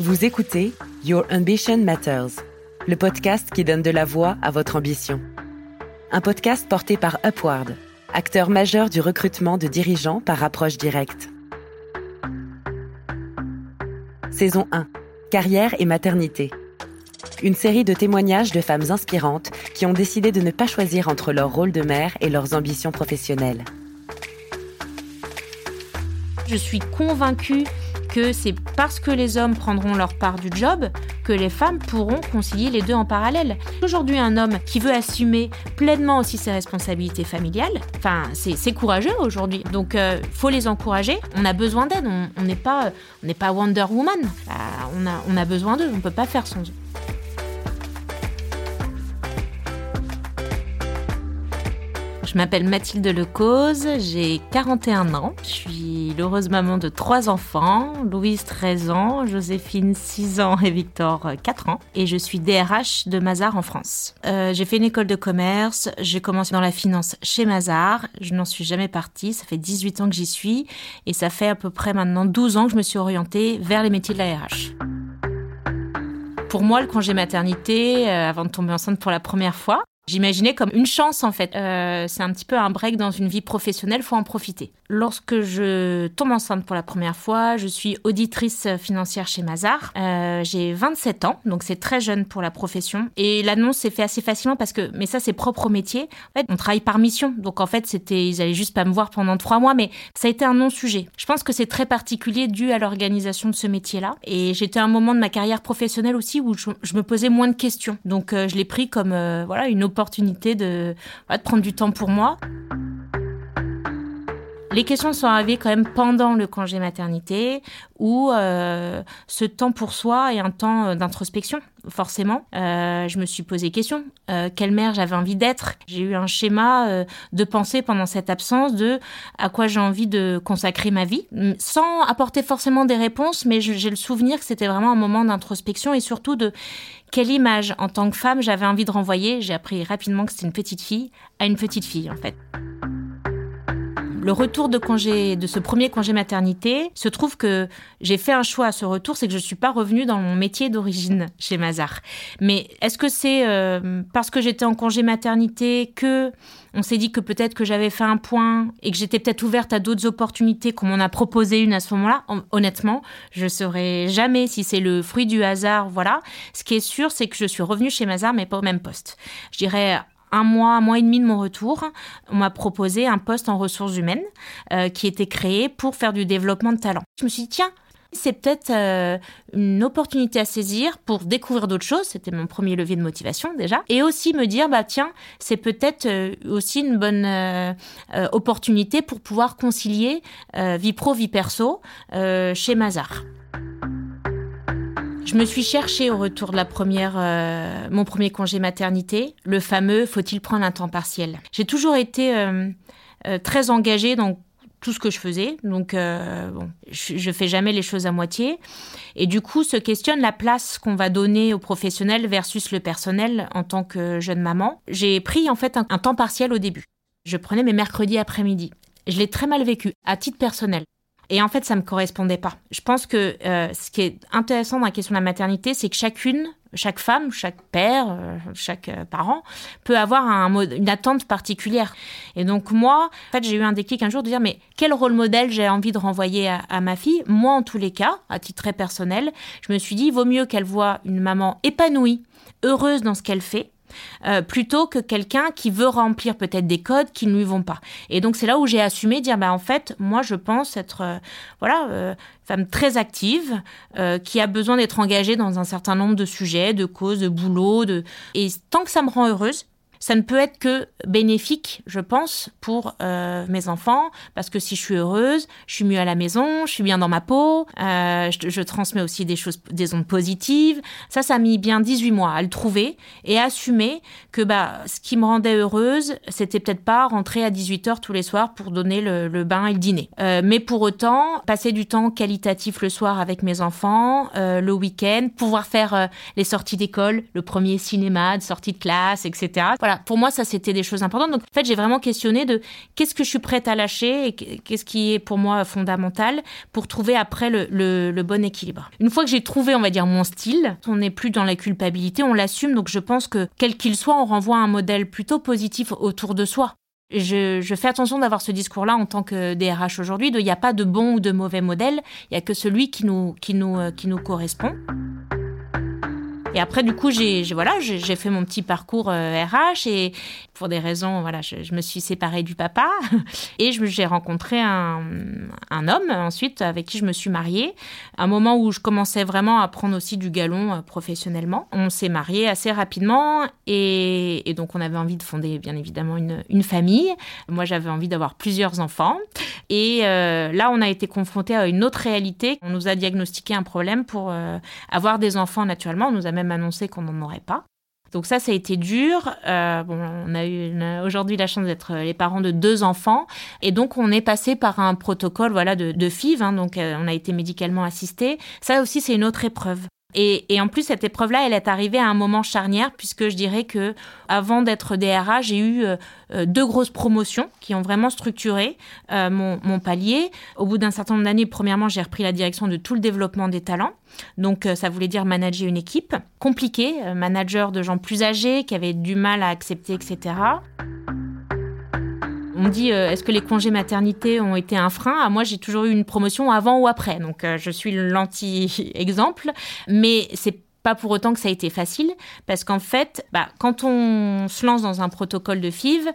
Vous écoutez Your Ambition Matters, le podcast qui donne de la voix à votre ambition. Un podcast porté par Upward, acteur majeur du recrutement de dirigeants par approche directe. Saison 1. Carrière et maternité. Une série de témoignages de femmes inspirantes qui ont décidé de ne pas choisir entre leur rôle de mère et leurs ambitions professionnelles. Je suis convaincue que c'est parce que les hommes prendront leur part du job que les femmes pourront concilier les deux en parallèle. Aujourd'hui, un homme qui veut assumer pleinement aussi ses responsabilités familiales, enfin, c'est courageux aujourd'hui. Donc, euh, faut les encourager. On a besoin d'aide. On n'est pas, on pas Wonder Woman. Euh, on, a, on a besoin d'eux. On peut pas faire sans eux. Je m'appelle Mathilde Lecause, j'ai 41 ans. Je suis l'heureuse maman de trois enfants, Louise 13 ans, Joséphine 6 ans et Victor 4 ans. Et je suis DRH de Mazar en France. Euh, j'ai fait une école de commerce, j'ai commencé dans la finance chez Mazar. Je n'en suis jamais partie, ça fait 18 ans que j'y suis. Et ça fait à peu près maintenant 12 ans que je me suis orientée vers les métiers de la RH. Pour moi, le congé maternité, euh, avant de tomber enceinte pour la première fois, J'imaginais comme une chance en fait. Euh, c'est un petit peu un break dans une vie professionnelle, faut en profiter. Lorsque je tombe enceinte pour la première fois, je suis auditrice financière chez Mazar. Euh, j'ai 27 ans, donc c'est très jeune pour la profession. Et l'annonce s'est fait assez facilement parce que, mais ça c'est propre au métier. En fait, on travaille par mission, donc en fait c'était, ils allaient juste pas me voir pendant trois mois, mais ça a été un non-sujet. Je pense que c'est très particulier dû à l'organisation de ce métier-là. Et j'étais à un moment de ma carrière professionnelle aussi où je, me posais moins de questions. Donc euh, je l'ai pris comme voilà une opportunité de prendre du temps pour moi. Les questions sont arrivées quand même pendant le congé maternité, où euh, ce temps pour soi est un temps euh, d'introspection, forcément. Euh, je me suis posé question, quelle mère j'avais envie d'être. J'ai eu un schéma de pensée pendant cette absence de à quoi j'ai envie de consacrer ma vie, sans apporter forcément des réponses, mais j'ai le souvenir que c'était vraiment un moment d'introspection et surtout de quelle image en tant que femme j'avais envie de renvoyer. J'ai appris rapidement que c'était une petite fille à une petite fille en fait le retour de congé, de ce premier congé maternité, se trouve que j'ai fait un choix à ce retour, c'est que je suis pas revenue dans mon métier d'origine chez Mazar. Mais est-ce que c'est euh, parce que j'étais en congé maternité que on s'est dit que peut-être que j'avais fait un point et que j'étais peut-être ouverte à d'autres opportunités, qu'on m'en a proposé une à ce moment-là? Honnêtement, je saurais jamais si c'est le fruit du hasard, voilà. Ce qui est sûr, c'est que je suis revenue chez Mazar, mais pas au même poste. Je dirais un mois, un mois et demi de mon retour, on m'a proposé un poste en ressources humaines euh, qui était créé pour faire du développement de talent. Je me suis dit, tiens, c'est peut-être euh, une opportunité à saisir pour découvrir d'autres choses. C'était mon premier levier de motivation déjà. Et aussi me dire, bah tiens, c'est peut-être euh, aussi une bonne opportunité pour pouvoir concilier vie pro, vie perso chez Mazar. Je me suis cherchée au retour de la première, euh, mon premier congé maternité, le fameux faut-il prendre un temps partiel? J'ai toujours été euh, euh, très engagée dans tout ce que je faisais, donc bon, je, je fais jamais les choses à moitié. Et du coup, se questionne la place qu'on va donner aux professionnels versus le personnel en tant que jeune maman. J'ai pris en fait un, un temps partiel au début. Je prenais mes mercredis après-midi. Je l'ai très mal vécu, à titre personnel. Et en fait, ça me correspondait pas. Je pense que euh, ce qui est intéressant dans la question de la maternité, c'est que chacune, chaque femme, chaque père, euh, chaque euh, parent peut avoir un une attente particulière. Et donc moi, en fait, j'ai eu un déclic un jour de dire mais quel rôle modèle j'ai envie de renvoyer à, à, ma fille? Moi, en tous les cas, à titre très personnel, je me suis dit il vaut mieux qu'elle voit une maman épanouie, heureuse dans ce qu'elle fait, euh, plutôt que quelqu'un qui veut remplir peut-être des codes qui ne lui vont pas. Et donc c'est là où j'ai assumé dire bah en fait moi je pense être euh, voilà euh, femme très active qui a besoin d'être engagée dans un certain nombre de sujets, de causes, de boulot, de et tant que ça me rend heureuse, ça ne peut être que bénéfique, je pense, pour euh, mes enfants, parce que si je suis heureuse, je suis mieux à la maison, je suis bien dans ma peau, euh, je, je, transmets aussi des choses, des ondes positives. Ça, ça a mis bien 18 mois à le trouver et à assumer que bah, ce qui me rendait heureuse, c'était peut-être pas rentrer à 18h tous les soirs pour donner le, le bain et le dîner. Euh, mais pour autant, passer du temps qualitatif le soir avec mes enfants, euh, le week-end, pouvoir faire euh, les sorties d'école, le premier cinéma, de sortie de classe, etc. pour moi, ça, c'était des choses importantes. Donc, en fait, j'ai vraiment questionné de qu'est-ce que je suis prête à lâcher et qu'est-ce qui est pour moi fondamental pour trouver après le, bon équilibre. Une fois que j'ai trouvé, on va dire, mon style, on n'est plus dans la culpabilité, on l'assume. Donc, je pense que, quel qu'il soit, on renvoie un modèle plutôt positif autour de soi. Je, fais attention d'avoir ce discours-là en tant que DRH aujourd'hui, il n'y a pas de bon ou de mauvais modèle, il n'y a que celui qui nous, euh, qui nous correspond. Et après, du coup, j'ai voilà, j'ai fait mon petit parcours RH euh, et pour des raisons, voilà, je, me suis séparée du papa et j'ai rencontré un, homme ensuite avec qui je me suis mariée. Un moment où je commençais vraiment à prendre aussi du galon euh, professionnellement. On s'est mariés assez rapidement et, donc on avait envie de fonder bien évidemment une, famille. Moi, j'avais envie d'avoir plusieurs enfants et euh, là, on a été confronté à une autre réalité. On nous a diagnostiqué un problème pour avoir des enfants naturellement. On nous a même annoncé qu'on n'en aurait pas. Donc ça, ça a été dur. Euh, bon, on a eu aujourd'hui la chance d'être les parents de deux enfants, et donc on est passé par un protocole, voilà, de, de FIV. Hein, donc euh, on a été médicalement assisté. Ça aussi, c'est une autre épreuve. Et, en plus, cette épreuve-là, elle est arrivée à un moment charnière, puisque je dirais que avant d'être DRA, j'ai eu euh, euh, deux grosses promotions qui ont vraiment structuré euh, mon, palier. Au bout d'un certain nombre d'années, premièrement, j'ai repris la direction de tout le développement des talents. Donc, ça voulait dire manager une équipe compliquée, manager de gens plus âgés qui avaient du mal à accepter, etc. On dit euh, est-ce que les congés maternité ont été un frein? Ah, Moi, j'ai toujours eu une promotion avant ou après, donc euh, je suis l'anti-exemple. Mais c'est pas pour autant que ça a été facile, parce qu'en fait, bah, quand on se lance dans un protocole de FIV,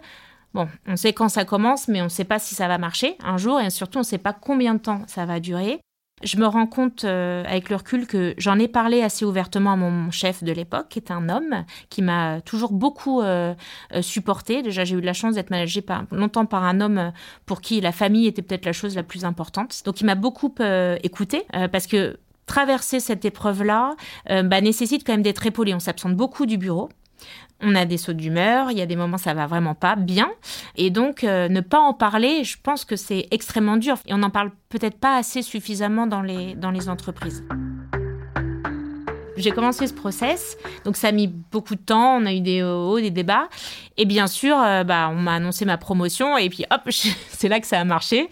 Bon, on sait quand ça commence, mais on ne sait pas si ça va marcher un jour, et surtout on ne sait pas combien de temps ça va durer. Je me rends compte euh, avec le recul que j'en ai parlé assez ouvertement à mon chef de l'époque, qui est un homme qui m'a toujours beaucoup euh, euh, supporté. Déjà, j'ai eu de la chance d'être managée par, longtemps par un homme pour qui la famille était peut-être la chose la plus importante. Donc, il m'a beaucoup écouté parce que traverser cette épreuve-là bah, nécessite quand même d'être épaulé. On s'absente beaucoup du bureau. On a des sauts d'humeur, il y a des moments ça va vraiment pas bien. Et donc, euh, ne pas en parler, je pense que c'est extrêmement dur. Et on n'en parle peut-être pas assez suffisamment dans les, dans les entreprises. J'ai commencé ce process, donc ça a mis beaucoup de temps, on a eu des hauts, des débats. Et bien sûr, euh, bah, on m'a annoncé ma promotion et puis hop, c'est là que ça a marché.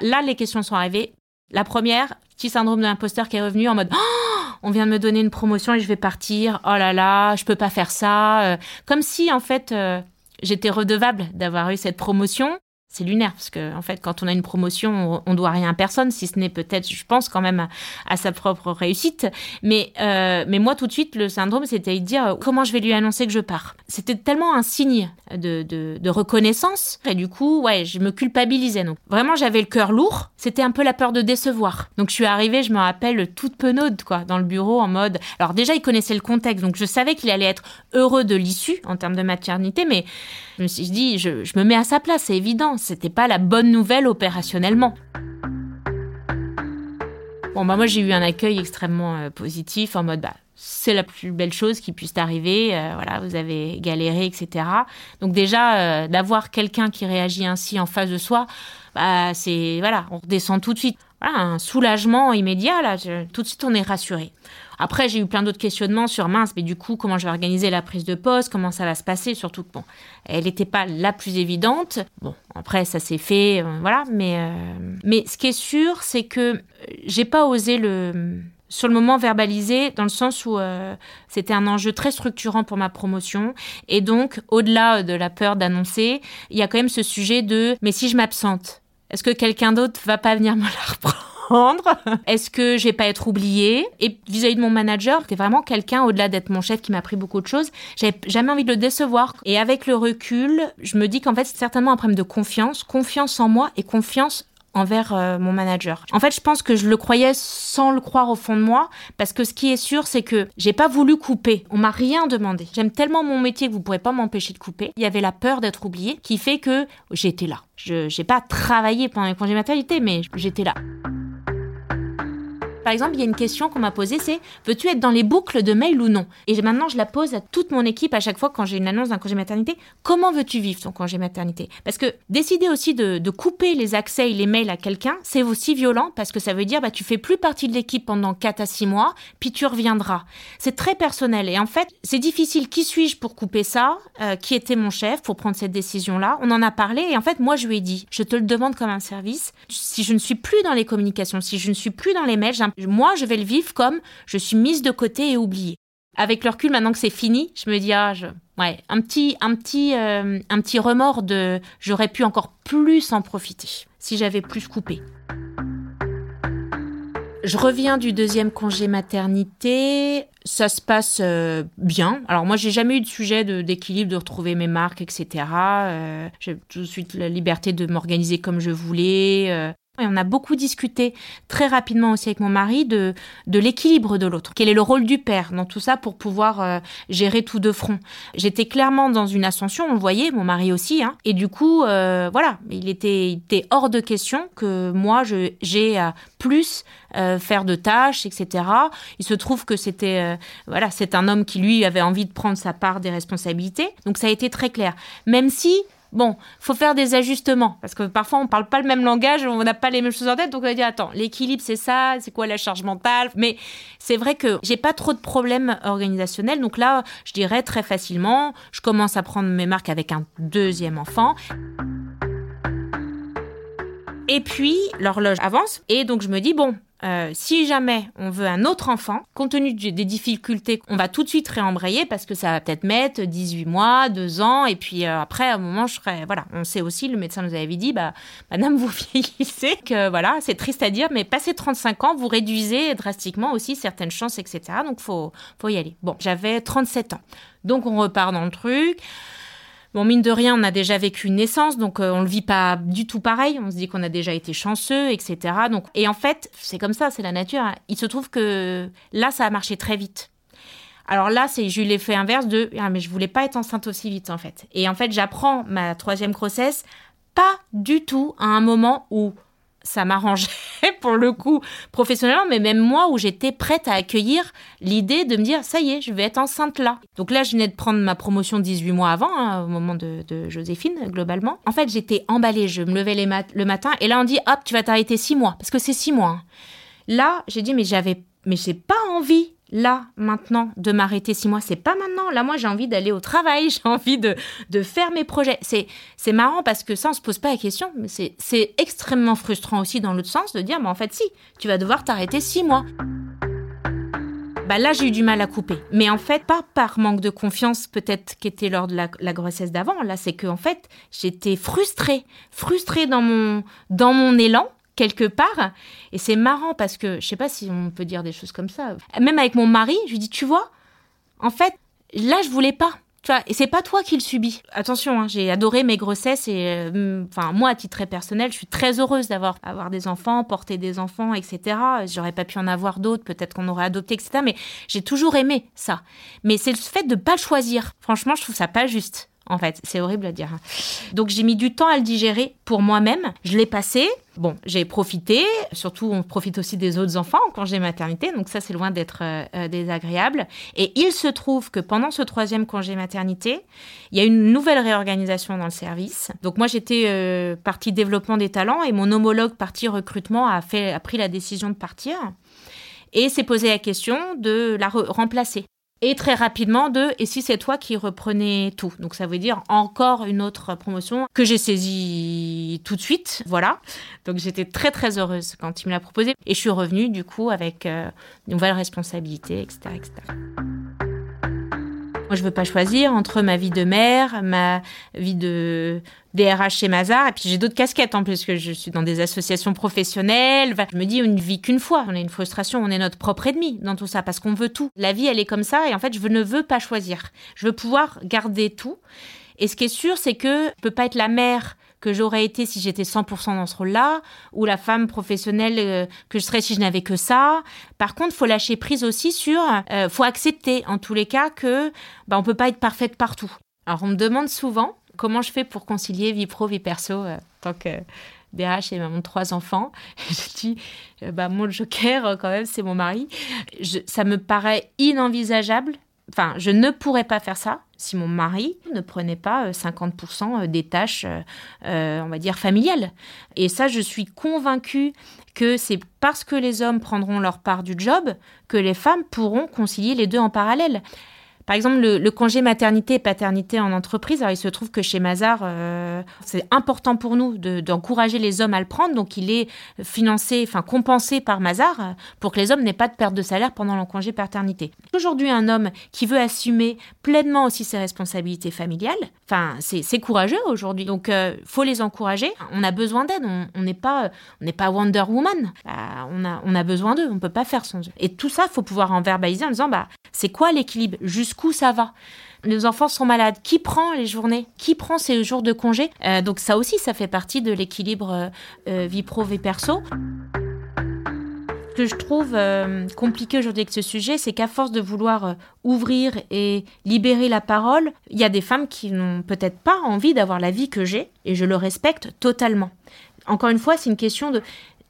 Là, les questions sont arrivées. La première, petit syndrome de l'imposteur qui est revenu en mode oh on vient de me donner une promotion et je vais partir. Oh là là, je peux pas faire ça. Euh, comme si en fait euh, j'étais redevable d'avoir eu cette promotion c'est lunaire parce que en fait quand on a une promotion on, doit rien à personne si ce n'est peut-être je pense quand même à, sa propre réussite. Mais euh, mais moi tout de suite le syndrome c'était de dire comment je vais lui annoncer que je pars? C'était tellement un signe de, de, reconnaissance et du coup ouais je me culpabilisais. Donc vraiment j'avais le cœur lourd. C'était un peu la peur de décevoir. Donc je suis arrivée je me rappelle toute penaude quoi dans le bureau en mode alors déjà il connaissait le contexte. Donc je savais qu'il allait être heureux de l'issue en termes de maternité mais je me suis dit je, je me mets à sa place c'est évident c'était pas la bonne nouvelle opérationnellement. Bon, bah moi j'ai eu un accueil extrêmement euh, positif en mode bah c'est la plus belle chose qui puisse arriver, euh, voilà, vous avez galéré, etc. Donc déjà euh, d'avoir quelqu'un qui réagit ainsi en face de soi, bah c'est voilà, on redescend tout de suite. Voilà, un soulagement immédiat là, tout de suite on est rassuré. Après, j'ai eu plein d'autres questionnements sur mince, mais du coup, comment je vais organiser la prise de poste, comment ça va se passer, surtout que bon, elle n'était pas la plus évidente. Bon, après, ça s'est fait, euh, voilà, mais, euh, mais ce qui est sûr, c'est que j'ai pas osé le sur le moment verbaliser dans le sens où euh, c'était un enjeu très structurant pour ma promotion et donc au-delà de la peur d'annoncer, il y a quand même ce sujet de mais si je m'absente, est-ce que quelqu'un d'autre va pas venir me la reprendre? Est-ce que je vais pas être oubliée? Et vis-à-vis de mon manager, c'était vraiment quelqu'un au-delà d'être mon chef qui m'a appris beaucoup de choses. J'avais jamais envie de le décevoir. Et avec le recul, je me dis qu'en fait, c'est certainement un problème de confiance, confiance en moi et confiance envers euh, mon manager. En fait, je pense que je le croyais sans le croire au fond de moi, parce que ce qui est sûr, c'est que j'ai pas voulu couper. On m'a rien demandé. J'aime tellement mon métier que vous pourrez pas m'empêcher de couper. Il y avait la peur d'être oubliée qui fait que j'étais là. Je j'ai pas travaillé pendant les congés maternité, mais j'étais là. Par exemple, il y a une question qu'on m'a posée, c'est veux-tu être dans les boucles de mail ou non? Et maintenant, je la pose à toute mon équipe à chaque fois quand j'ai une annonce d'un congé maternité. Comment veux-tu vivre ton congé maternité? Parce que décider aussi de, couper les accès et les mails à quelqu'un, c'est aussi violent parce que ça veut dire bah tu fais plus partie de l'équipe pendant 4 à 6 mois, puis tu reviendras. C'est très personnel et en fait, c'est difficile. Qui suis-je pour couper ça? Euh, Qui était mon chef pour prendre cette décision-là? On en a parlé et en fait, moi, je lui ai dit, je te le demande comme un service. Si je ne suis plus dans les communications, si je ne suis plus dans les mails, moi, je vais le vivre comme je suis mise de côté et oubliée. Avec le recul, maintenant que c'est fini, je me dis, ah, ouais, un petit, un petit, euh, un petit remords de, j'aurais pu encore plus en profiter si j'avais plus coupé. Je reviens du deuxième congé maternité. Ça se passe euh, bien. Alors moi, j'ai jamais eu de sujet d'équilibre, de, retrouver mes marques, etc. Euh, j'ai tout de suite la liberté de m'organiser comme je voulais. Et on a beaucoup discuté très rapidement aussi avec mon mari de, de l'équilibre de l'autre. Quel est le rôle du père dans tout ça pour pouvoir euh, gérer tout de front J'étais clairement dans une ascension, on le voyait, mon mari aussi. Hein, et du coup, euh, voilà, il était, était, hors de question que moi, j'ai à plus euh, faire de tâches, etc. Il se trouve que c'était, voilà, c'est un homme qui lui avait envie de prendre sa part des responsabilités. Donc ça a été très clair. Même si Bon, faut faire des ajustements parce que parfois on parle pas le même langage, on n'a pas les mêmes choses en tête, donc on va dire attends, l'équilibre c'est ça, c'est quoi la charge mentale? Mais c'est vrai que j'ai pas trop de problèmes organisationnels, donc là, je dirais très facilement, je commence à prendre mes marques avec un deuxième enfant. Et puis l'horloge avance et donc je me dis bon, euh, si jamais on veut un autre enfant, compte tenu des difficultés, on va tout de suite réembrayer parce que ça va peut-être mettre 18 mois, 2 ans, et puis euh, après, à un moment, je serai. Voilà, on sait aussi, le médecin nous avait dit, bah, madame, vous vieillissez, que voilà, c'est triste à dire, mais passé 35 ans, vous réduisez drastiquement aussi certaines chances, etc. Donc, faut, faut y aller. Bon, j'avais 37 ans. Donc, on repart dans le truc. Bon, mine de rien, on a déjà vécu une naissance, donc euh, on le vit pas du tout pareil. On se dit qu'on a déjà été chanceux, etc. Donc, et en fait, c'est comme ça, c'est la nature. Hein. Il se trouve que là, ça a marché très vite. Alors là, c'est j'ai eu l'effet inverse de ah mais je voulais pas être enceinte aussi vite en fait. Et en fait, j'apprends ma troisième grossesse pas du tout à un moment où ça m'arrangeait pour le coup professionnellement, mais même moi où j'étais prête à accueillir l'idée de me dire ça y est, je vais être enceinte là. Donc là, je venais de prendre ma promotion 18 mois avant, hein, au moment de, Joséphine, globalement. En fait, j'étais emballée, je me levais les le matin et là on dit hop, tu vas t'arrêter 6 mois, parce que c'est 6 mois. Hein. Là, j'ai dit mais j'avais, mais j'ai pas envie là, maintenant, de m'arrêter six mois. C'est pas maintenant. Là, moi, j'ai envie d'aller au travail, j'ai envie de, de faire mes projets. C'est, c'est marrant parce que ça, on se pose pas la question, mais c'est, extrêmement frustrant aussi dans l'autre sens de dire, mais en fait, si, tu vas devoir t'arrêter six mois. Bah là, j'ai eu du mal à couper. Mais en fait, pas par manque de confiance, peut-être qu'était lors de la, la grossesse d'avant. Là, c'est que, en fait, j'étais frustrée. Frustrée dans mon, dans mon élan quelque part. Et c'est marrant parce que, je sais pas si on peut dire des choses comme ça. Même avec mon mari, je lui dis, tu vois, en fait, là, je voulais pas. Tu vois, et c'est pas toi qui le subis. Attention, hein, j'ai adoré mes grossesses et, euh, enfin, moi, à titre très personnel, je suis très heureuse d'avoir avoir des enfants, porter des enfants, etc. J'aurais pas pu en avoir d'autres, peut-être qu'on aurait adopté, etc. Mais j'ai toujours aimé ça. Mais c'est le fait de pas le choisir. Franchement, je trouve ça pas juste en fait. C'est horrible à dire. Donc j'ai mis du temps à le digérer pour moi-même. Je l'ai passé. Bon, j'ai profité. Surtout, on profite aussi des autres enfants quand j'ai maternité. Donc ça, c'est loin d'être euh, euh, désagréable. Et il se trouve que pendant ce troisième congé maternité, il y a une nouvelle réorganisation dans le service. Donc moi, j'étais euh, partie développement des talents et mon homologue partie recrutement a pris la décision de partir et s'est posé la question de la remplacer. Et très rapidement de et si c'est toi qui reprenais tout? Donc ça veut dire encore une autre promotion que j'ai saisie tout de suite. Voilà. Donc j'étais très très heureuse quand il me l'a proposé. Et je suis revenue du coup avec euh, une nouvelle responsabilité, etc. etc. Moi, je veux pas choisir entre ma vie de mère, ma vie de DRH chez Mazar, et puis j'ai d'autres casquettes en plus, que je suis dans des associations professionnelles. Je me dis, une vie qu'une fois. On a une frustration, on est notre propre ennemi dans tout ça, parce qu'on veut tout. La vie, elle est comme ça, et en fait, je ne veux pas choisir. Je veux pouvoir garder tout. Et ce qui est sûr, c'est que je peux pas être la mère que j'aurais été si j'étais 100% dans ce rôle-là, ou la femme professionnelle euh, que je serais si je n'avais que ça. Par contre, faut lâcher prise aussi sur, euh, faut accepter en tous les cas que bah, on peut pas être parfaite partout. Alors on me demande souvent comment je fais pour concilier vie pro vie perso euh, tant que DH et maman de trois enfants? Je dis, euh, bah, mon joker, euh, quand même, c'est mon mari. ça me paraît inenvisageable. Enfin, je ne pourrais pas faire ça si mon mari ne prenait pas 50% des tâches, on va dire, familiales. Et ça, je suis convaincue que c'est parce que les hommes prendront leur part du job que les femmes pourront concilier les deux en parallèle. Par exemple, le, congé maternité et paternité en entreprise, alors il se trouve que chez Mazar, euh, c'est important pour nous d'encourager les hommes à le prendre. Donc, il est financé, enfin compensé par Mazar euh, pour que les hommes n'aient pas de perte de salaire pendant le congé paternité. Aujourd'hui, un homme qui veut assumer pleinement aussi ses responsabilités familiales, enfin, c'est courageux aujourd'hui. Donc, euh, faut les encourager. On a besoin d'aide. On n'est pas, on n'est pas Wonder Woman. Bah, on a, on a besoin d'eux. On peut pas faire sans eux. Et tout ça, faut pouvoir en verbaliser en disant, bah, c'est quoi l'équilibre? Jusqu'où ça va les enfants sont malades. Qui prend les journées? Qui prend ces jours de congé? Euh, Donc ça aussi, ça fait partie de l'équilibre euh, euh, vie pro, vie perso. Ce que je trouve compliqué aujourd'hui avec ce sujet, c'est qu'à force de vouloir ouvrir et libérer la parole, il y a des femmes qui n'ont peut-être pas envie d'avoir la vie que j'ai, et je le respecte totalement. Encore une fois, c'est une question de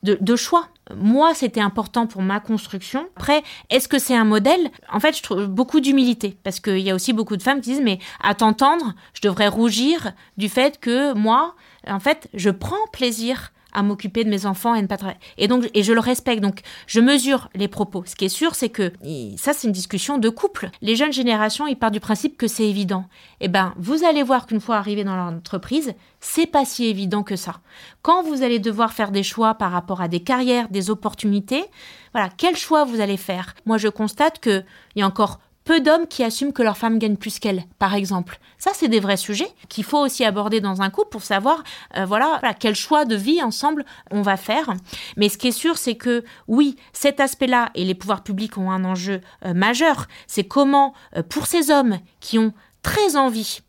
de, choix. Moi, c'était important pour ma construction. Après, est-ce que c'est un modèle? En fait, je trouve beaucoup d'humilité parce qu'il y a aussi beaucoup de femmes qui disent mais à t'entendre, je devrais rougir du fait que moi, en fait, je prends plaisir à m'occuper de mes enfants et ne pas et donc et je le respecte. Donc je mesure les propos. Ce qui est sûr c'est que ça c'est une discussion de couple. Les jeunes générations ils partent du principe que c'est évident. Eh ben vous allez voir qu'une fois arrivé dans l'entreprise c'est pas si évident que ça. Quand vous allez devoir faire des choix par rapport à des carrières des opportunités voilà quel choix vous allez faire? Moi je constate que il y a encore peu d'hommes qui assument que leur femme gagne plus qu'elle, par exemple. Ça, c'est des vrais sujets qu'il faut aussi aborder dans un couple pour savoir, euh, voilà, quel choix de vie ensemble on va faire. Mais ce qui est sûr, c'est que oui, cet aspect-là et les pouvoirs publics ont un enjeu euh, majeur. C'est comment, euh, pour ces hommes qui ont très envie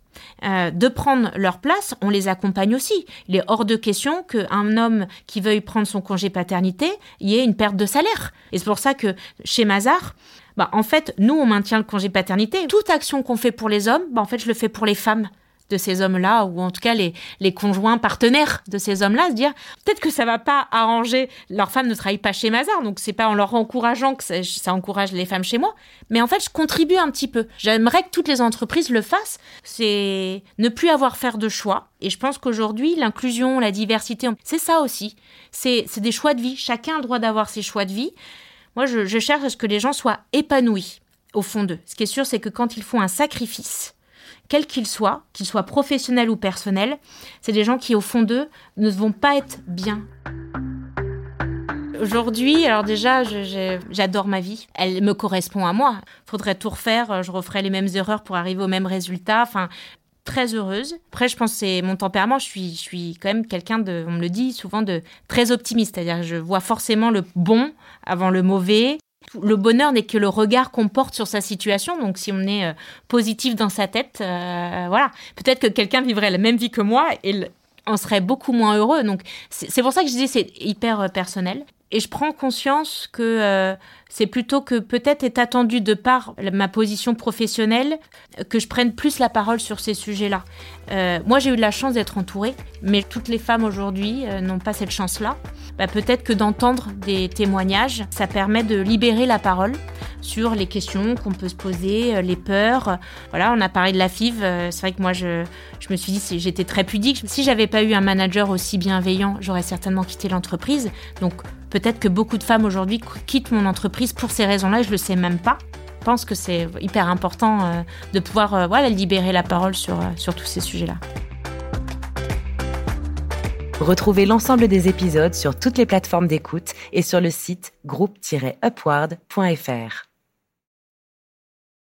de prendre leur place, on les accompagne aussi. Il est hors de question qu'un homme qui veuille prendre son congé paternité y ait une perte de salaire. Et c'est pour ça que chez Mazar, bah, en fait, nous, on maintient le congé paternité. Toute action qu'on fait pour les hommes, bah, en fait, je le fais pour les femmes de ces hommes-là, ou en tout cas les, conjoints partenaires de ces hommes-là, se dire peut-être que ça va pas arranger, leur femme ne travaille pas chez Mazar, donc c'est pas en leur encourageant que ça, encourage les femmes chez moi, mais en fait je contribue un petit peu. J'aimerais que toutes les entreprises le fassent, c'est ne plus avoir faire de choix, et je pense qu'aujourd'hui l'inclusion, la diversité, c'est ça aussi, c'est des choix de vie, chacun a le droit d'avoir ses choix de vie, moi, je, cherche à ce que les gens soient épanouis au fond d'eux. Ce qui est sûr, c'est que quand ils font un sacrifice, quel qu'il soit, qu'il soit professionnel ou personnel, c'est des gens qui, au fond d'eux, ne vont pas être bien. Aujourd'hui, alors déjà, j'adore ma vie. Elle me correspond à moi. Faudrait tout refaire. Je referais les mêmes erreurs pour arriver au même résultat. Enfin, très heureuse. Après, je pense que c'est mon tempérament. Je suis, je suis quand même quelqu'un de, on me le dit souvent, de très optimiste. C'est-à-dire je vois forcément le bon avant le mauvais. Le bonheur n'est que le regard qu'on porte sur sa situation. Donc, si on est euh, positif dans sa tête, euh, voilà. Peut-être que quelqu'un vivrait la même vie que moi et en serait beaucoup moins heureux. Donc, c'est pour ça que je dis c'est hyper euh, personnel. Et je prends conscience que c'est plutôt que peut-être est attendu de par ma position professionnelle que je prenne plus la parole sur ces sujets-là. Euh, moi, j'ai eu de la chance d'être entourée, mais toutes les femmes aujourd'hui euh, n'ont pas cette chance-là. Bah, peut-être que d'entendre des témoignages, ça permet de libérer la parole sur les questions qu'on peut se poser, euh, les peurs. Voilà, on a parlé de la FIV. c'est vrai que moi, je, je me suis dit, j'étais très pudique. Si j'avais pas eu un manager aussi bienveillant, j'aurais certainement quitté l'entreprise. Donc, peut-être que beaucoup de femmes aujourd'hui quittent mon entreprise pour ces raisons-là, je le sais même pas. Je pense que c'est hyper important euh, de pouvoir euh, voilà, libérer la parole sur, euh, sur tous ces sujets-là. Retrouvez l'ensemble des épisodes sur toutes les plateformes d'écoute et sur le site groupe-upward.fr.